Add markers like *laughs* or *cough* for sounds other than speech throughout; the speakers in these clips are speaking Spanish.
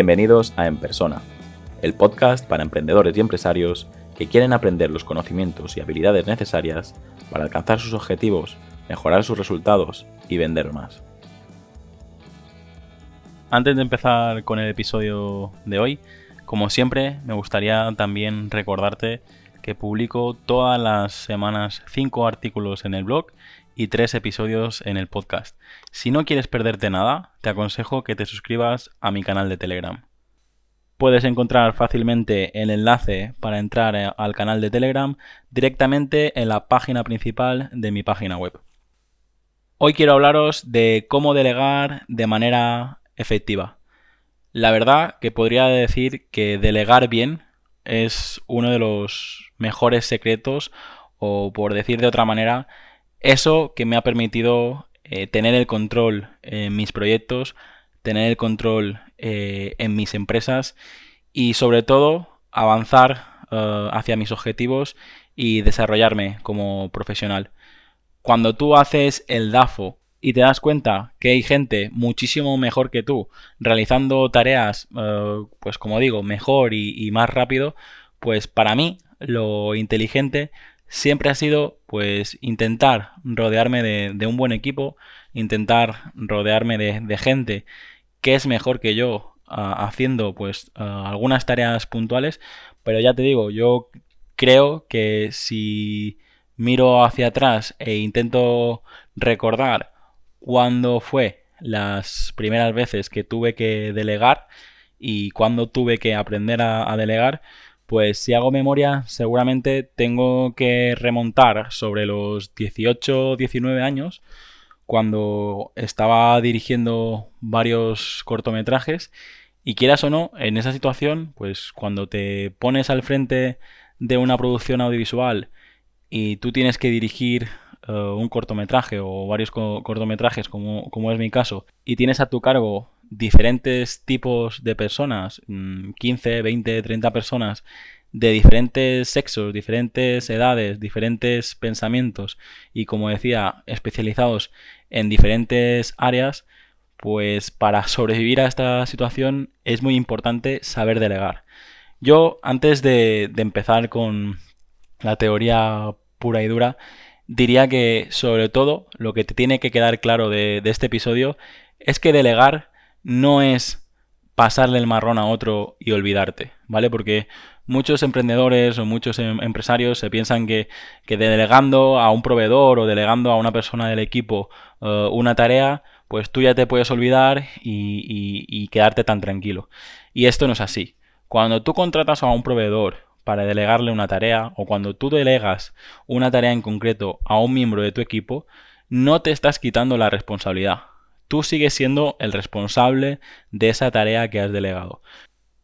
Bienvenidos a En Persona, el podcast para emprendedores y empresarios que quieren aprender los conocimientos y habilidades necesarias para alcanzar sus objetivos, mejorar sus resultados y vender más. Antes de empezar con el episodio de hoy, como siempre, me gustaría también recordarte que publico todas las semanas 5 artículos en el blog y 3 episodios en el podcast. Si no quieres perderte nada, te aconsejo que te suscribas a mi canal de Telegram. Puedes encontrar fácilmente el enlace para entrar eh, al canal de Telegram directamente en la página principal de mi página web. Hoy quiero hablaros de cómo delegar de manera efectiva. La verdad que podría decir que delegar bien es uno de los mejores secretos o por decir de otra manera, eso que me ha permitido eh, tener el control en mis proyectos, tener el control eh, en mis empresas y sobre todo avanzar eh, hacia mis objetivos y desarrollarme como profesional. Cuando tú haces el DAFO y te das cuenta que hay gente muchísimo mejor que tú realizando tareas, pues como digo, mejor y, más rápido, pues para mí lo inteligente siempre ha sido pues intentar rodearme de, un buen equipo, intentar rodearme de gente que es mejor que yo haciendo pues algunas tareas puntuales, pero ya te digo, yo creo que si miro hacia atrás e intento recordar cuándo fue las primeras veces que tuve que delegar y cuándo tuve que aprender a, a delegar, pues si hago memoria, seguramente tengo que remontar sobre los 18 19 años, cuando estaba dirigiendo varios cortometrajes. Y quieras o no, en esa situación, pues cuando te pones al frente de una producción audiovisual y tú tienes que dirigir eh, un cortometraje o varios cortometrajes, como, como, es mi caso, y tienes a tu cargo diferentes tipos de personas, 15, 20, 30 personas, de diferentes sexos, diferentes edades, diferentes pensamientos y como decía, especializados en diferentes áreas, pues para sobrevivir a esta situación es muy importante saber delegar. Yo, antes de, empezar con la teoría pura y dura, diría que sobre todo lo que te tiene que quedar claro de, este episodio es que delegar no es pasarle el marrón a otro y olvidarte, ¿vale? Porque muchos emprendedores o muchos em, empresarios se piensan que, delegando a un proveedor o delegando a una persona del equipo eh, una tarea, pues tú ya te puedes olvidar y, quedarte tan tranquilo. Y esto no es así. Cuando tú contratas a un proveedor para delegarle una tarea o cuando tú delegas una tarea en concreto a un miembro de tu equipo, no te estás quitando la responsabilidad. Tú sigues siendo el responsable de esa tarea que has delegado.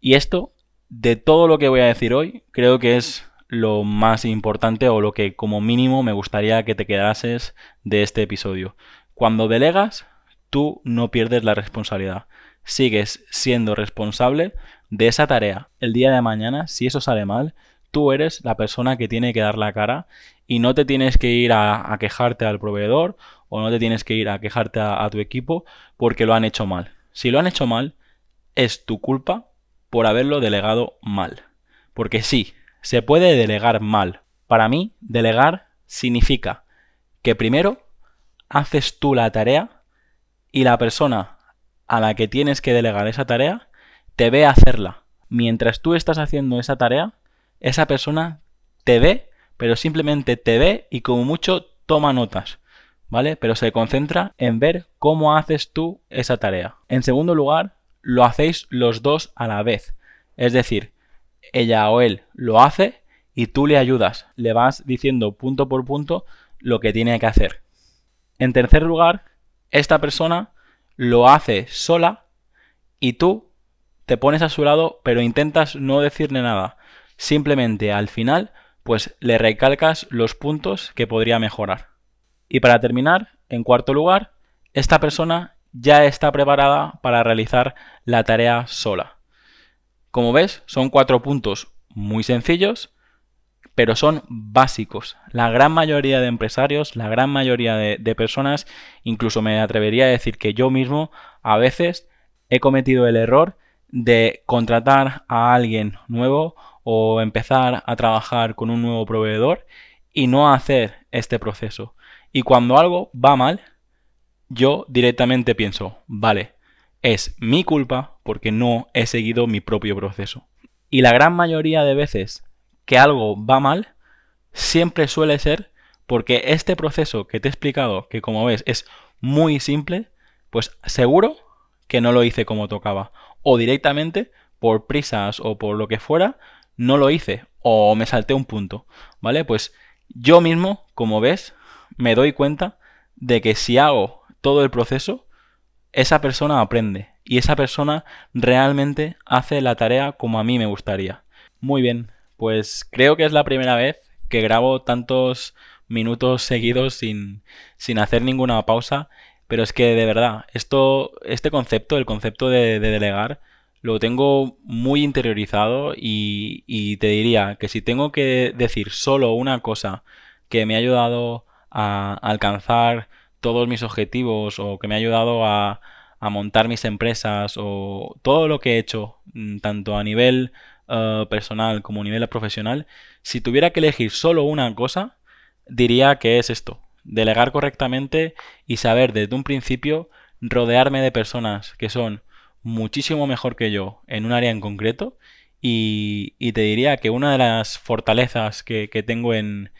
Y esto de todo lo que voy a decir hoy, creo que es lo más importante o lo que como mínimo me gustaría que te quedases de este episodio. Cuando delegas, tú no pierdes la responsabilidad. Sigues siendo responsable de esa tarea. El día de mañana, si eso sale mal, tú eres la persona que tiene que dar la cara y no te tienes que ir a, quejarte al proveedor o no te tienes que ir a quejarte a tu equipo porque lo han hecho mal. Si lo han hecho mal, es tu culpa por haberlo delegado mal. Porque sí, se puede delegar mal. Para mí, delegar significa que primero haces tú la tarea y la persona a la que tienes que delegar esa tarea te ve hacerla. Mientras tú estás haciendo esa tarea, esa persona te ve, pero simplemente te ve y como mucho toma notas. ¿Vale? Pero se concentra en ver cómo haces tú esa tarea. En segundo lugar, lo hacéis los dos a la vez. Es decir, ella o él lo hace y tú le ayudas, le vas diciendo punto por punto lo que tiene que hacer. En tercer lugar, esta persona lo hace sola y tú te pones a su lado pero intentas no decirle nada. Simplemente al final pues le recalcas los puntos que podría mejorar. Y para terminar, en cuarto lugar, esta persona ya está preparada para realizar la tarea sola. Como ves, son cuatro puntos muy sencillos, pero son básicos. La gran mayoría de empresarios, la gran mayoría de, personas, incluso me atrevería a decir que yo mismo a veces he cometido el error de contratar a alguien nuevo o empezar a trabajar con un nuevo proveedor y no hacer este proceso. Y cuando algo va mal, yo directamente pienso, vale, es mi culpa porque no he seguido mi propio proceso. Y la gran mayoría de veces que algo va mal, siempre suele ser porque este proceso que te he explicado, que como ves es muy simple, pues seguro que no lo hice como tocaba. O directamente, por prisas o por lo que fuera, no lo hice. O me salté un punto. ¿Vale? Pues yo mismo, como ves, me doy cuenta de que si hago todo el proceso, esa persona aprende y esa persona realmente hace la tarea como a mí me gustaría. Muy bien, pues creo que es la primera vez que grabo tantos minutos seguidos sin, sin hacer ninguna pausa, pero es que de verdad, esto, este concepto, el concepto de, delegar, lo tengo muy interiorizado y, y te diría que si tengo que decir solo una cosa que me ha ayudado a alcanzar todos mis objetivos o que me ha ayudado a, montar mis empresas o todo lo que he hecho, mm, tanto a nivel eh, personal como a nivel profesional, si tuviera que elegir solo una cosa, diría que es esto, delegar correctamente y saber desde un principio rodearme de personas que son muchísimo mejor que yo en un área en concreto y, te diría que una de las fortalezas que, tengo en,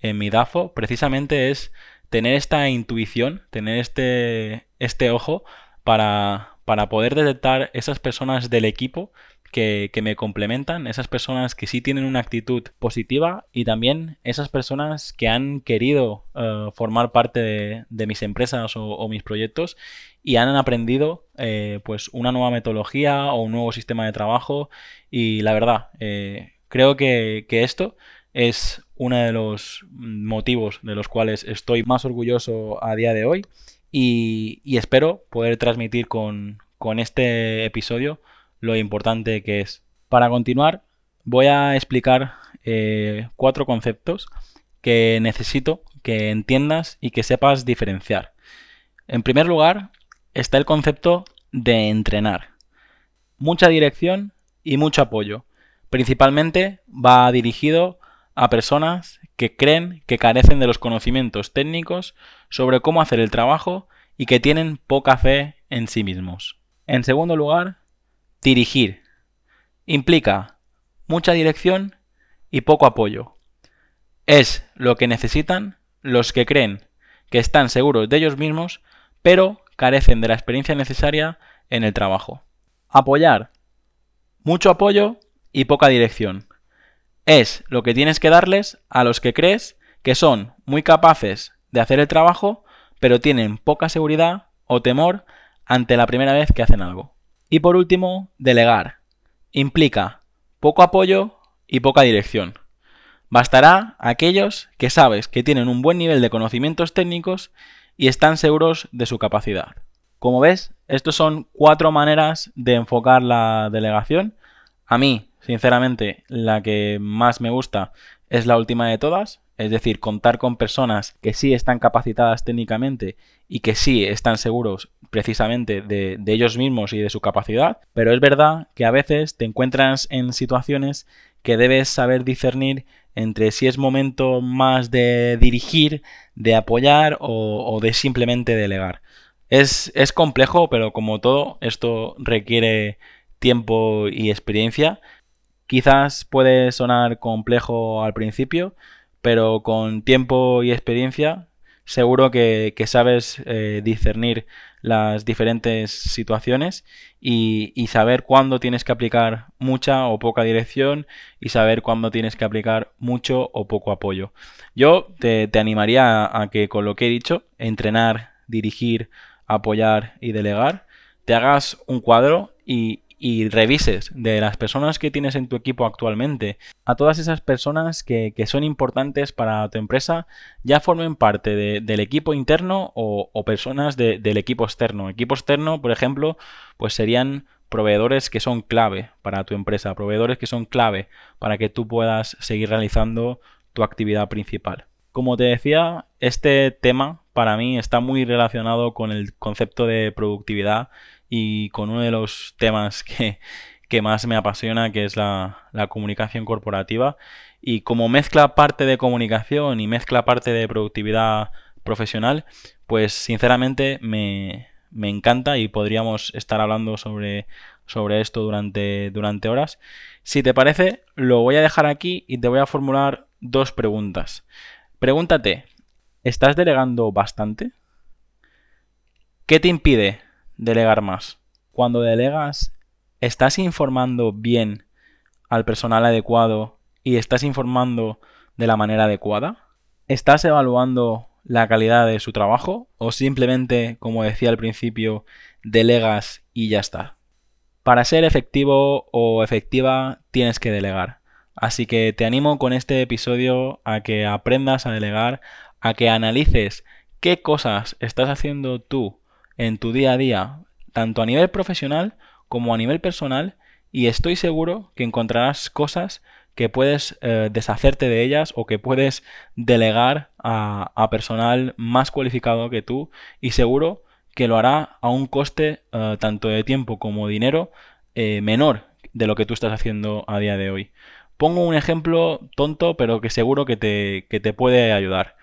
en mi DAFO precisamente es tener esta intuición, tener este, este ojo para, para poder detectar esas personas del equipo que, me complementan, esas personas que sí tienen una actitud positiva y también esas personas que han querido eh, formar parte de, mis empresas o, mis proyectos y han aprendido eh, pues una nueva metodología o un nuevo sistema de trabajo. Y la verdad eh, creo que, que esto es uno de los motivos de los cuales estoy más orgulloso a día de hoy y, espero poder transmitir con, este episodio lo importante que es. Para continuar, voy a explicar eh, cuatro conceptos que necesito que entiendas y que sepas diferenciar. En primer lugar, está el concepto de entrenar. Mucha dirección y mucho apoyo. Principalmente va dirigido a personas que creen que carecen de los conocimientos técnicos sobre cómo hacer el trabajo y que tienen poca fe en sí mismos. En segundo lugar, dirigir. Implica mucha dirección y poco apoyo. Es lo que necesitan los que creen que están seguros de ellos mismos, pero carecen de la experiencia necesaria en el trabajo. Apoyar. Mucho apoyo y poca dirección es lo que tienes que darles a los que crees que son muy capaces de hacer el trabajo, pero tienen poca seguridad o temor ante la primera vez que hacen algo. Y por último, delegar. Implica poco apoyo y poca dirección. Bastará a aquellos que sabes que tienen un buen nivel de conocimientos técnicos y están seguros de su capacidad. Como ves, estas son cuatro maneras de enfocar la delegación. A mí Sinceramente, la que más me gusta es la última de todas, es decir, contar con personas que sí están capacitadas técnicamente y que sí están seguros precisamente de, ellos mismos y de su capacidad, pero es verdad que a veces te encuentras en situaciones que debes saber discernir entre si es momento más de dirigir, de apoyar o, de simplemente delegar. Es, es complejo, pero como todo, esto requiere tiempo y experiencia Quizás puede sonar complejo al principio, pero con tiempo y experiencia seguro que, sabes eh, discernir las diferentes situaciones y, saber cuándo tienes que aplicar mucha o poca dirección y saber cuándo tienes que aplicar mucho o poco apoyo. Yo te, te animaría a que con lo que he dicho, entrenar, dirigir, apoyar y delegar, te hagas un cuadro y, y revises de las personas que tienes en tu equipo actualmente, a todas esas personas que, son importantes para tu empresa, ya formen parte del equipo interno o, personas del equipo externo. Equipo externo, por ejemplo, pues serían proveedores que son clave para tu empresa, proveedores que son clave para que tú puedas seguir realizando tu actividad principal. Como te decía, este tema para mí está muy relacionado con el concepto de productividad y con uno de los temas *laughs* que, más me apasiona, que es la, la, comunicación corporativa. Y como mezcla parte de comunicación y mezcla parte de productividad profesional, pues sinceramente me, me encanta y podríamos estar hablando sobre, sobre esto durante, durante horas. Si te parece, lo voy a dejar aquí y te voy a formular dos preguntas. Pregúntate, ¿estás delegando bastante? ¿Qué te impide delegar más? Cuando delegas, ¿estás informando bien al personal adecuado y estás informando de la manera adecuada? ¿Estás evaluando la calidad de su trabajo o simplemente, como decía al principio, delegas y ya está? Para ser efectivo o efectiva tienes que delegar. Así que te animo con este episodio a que aprendas a delegar, a que analices qué cosas estás haciendo tú en tu día a día, tanto a nivel profesional como a nivel personal, y estoy seguro que encontrarás cosas que puedes eh, deshacerte de ellas o que puedes delegar a, personal más cualificado que tú y seguro que lo hará a un coste eh, tanto de tiempo como dinero eh, menor de lo que tú estás haciendo a día de hoy. Pongo un ejemplo tonto pero que seguro que te, que te puede ayudar.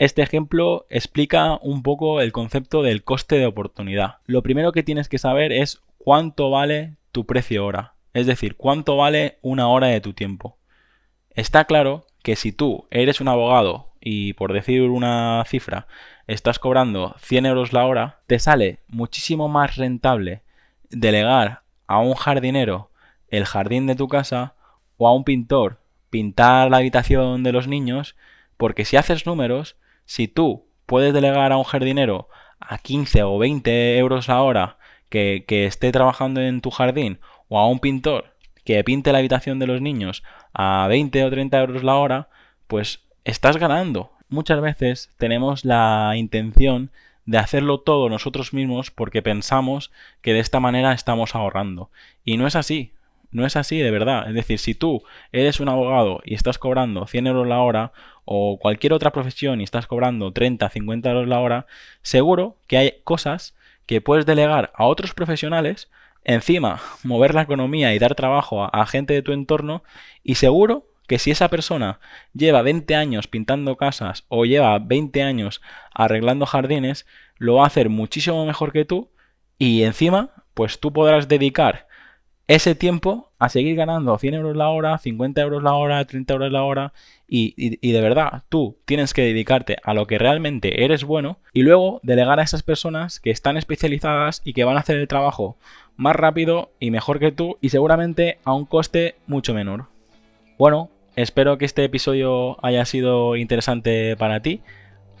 Este ejemplo explica un poco el concepto del coste de oportunidad. Lo primero que tienes que saber es cuánto vale tu precio hora. Es decir, cuánto vale una hora de tu tiempo. Está claro que si tú eres un abogado y por decir una cifra estás cobrando 100 euros la hora, te sale muchísimo más rentable delegar a un jardinero el jardín de tu casa o a un pintor pintar la habitación de los niños, porque si haces números, si tú puedes delegar a un jardinero a 15 o 20 euros la hora que, que esté trabajando en tu jardín o a un pintor que pinte la habitación de los niños a 20 o 30 euros la hora, pues estás ganando. Muchas veces tenemos la intención de hacerlo todo nosotros mismos porque pensamos que de esta manera estamos ahorrando. Y no es así, no es así de verdad. Es decir, si tú eres un abogado y estás cobrando 100 euros la hora o cualquier otra profesión y estás cobrando 30, 50 euros la hora, seguro que hay cosas que puedes delegar a otros profesionales encima mover la economía y dar trabajo a, gente de tu entorno y seguro que si esa persona lleva 20 años pintando casas o lleva 20 años arreglando jardines, lo va a hacer muchísimo mejor que tú y encima pues tú podrás dedicar ese tiempo a seguir ganando 100 euros la hora, 50 euros la hora, 30 euros la hora y, y, de verdad tú tienes que dedicarte a lo que realmente eres bueno y luego delegar a esas personas que están especializadas y que van a hacer el trabajo más rápido y mejor que tú y seguramente a un coste mucho menor. Bueno, espero que este episodio haya sido interesante para ti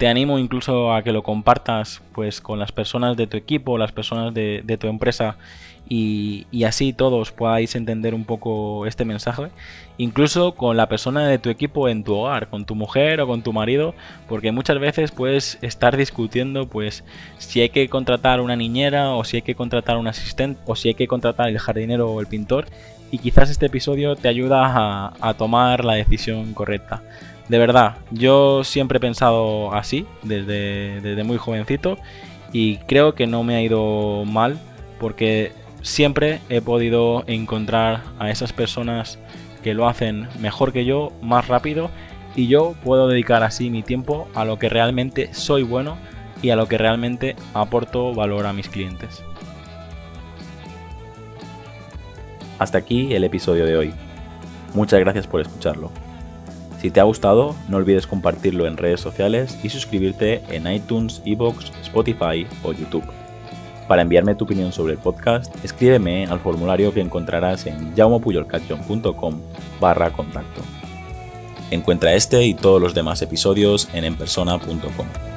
te animo incluso a que lo compartas pues con las personas de tu equipo, las personas de, tu empresa y, así todos podáis entender un poco este mensaje, incluso con la persona de tu equipo en tu hogar, con tu mujer o con tu marido, porque muchas veces puedes estar discutiendo pues si hay que contratar una niñera o si hay que contratar un asistente o si hay que contratar el jardinero o el pintor y quizás este episodio te ayuda a tomar la decisión correcta. De verdad, yo siempre he pensado así, desde, muy jovencito, y creo que no me ha ido mal, porque siempre he podido encontrar a esas personas que lo hacen mejor que yo, más rápido, y yo puedo dedicar así mi tiempo a lo que realmente soy bueno y a lo que realmente aporto valor a mis clientes. Hasta aquí el episodio de hoy. Muchas gracias por escucharlo. Si te ha gustado, no olvides compartirlo en redes sociales y suscribirte en iTunes, Evox, Spotify o YouTube. Para enviarme tu opinión sobre el podcast, escríbeme al formulario que encontrarás en jaumopuyolcatchon.com barra contacto. Encuentra este y todos los demás episodios en enpersona.com.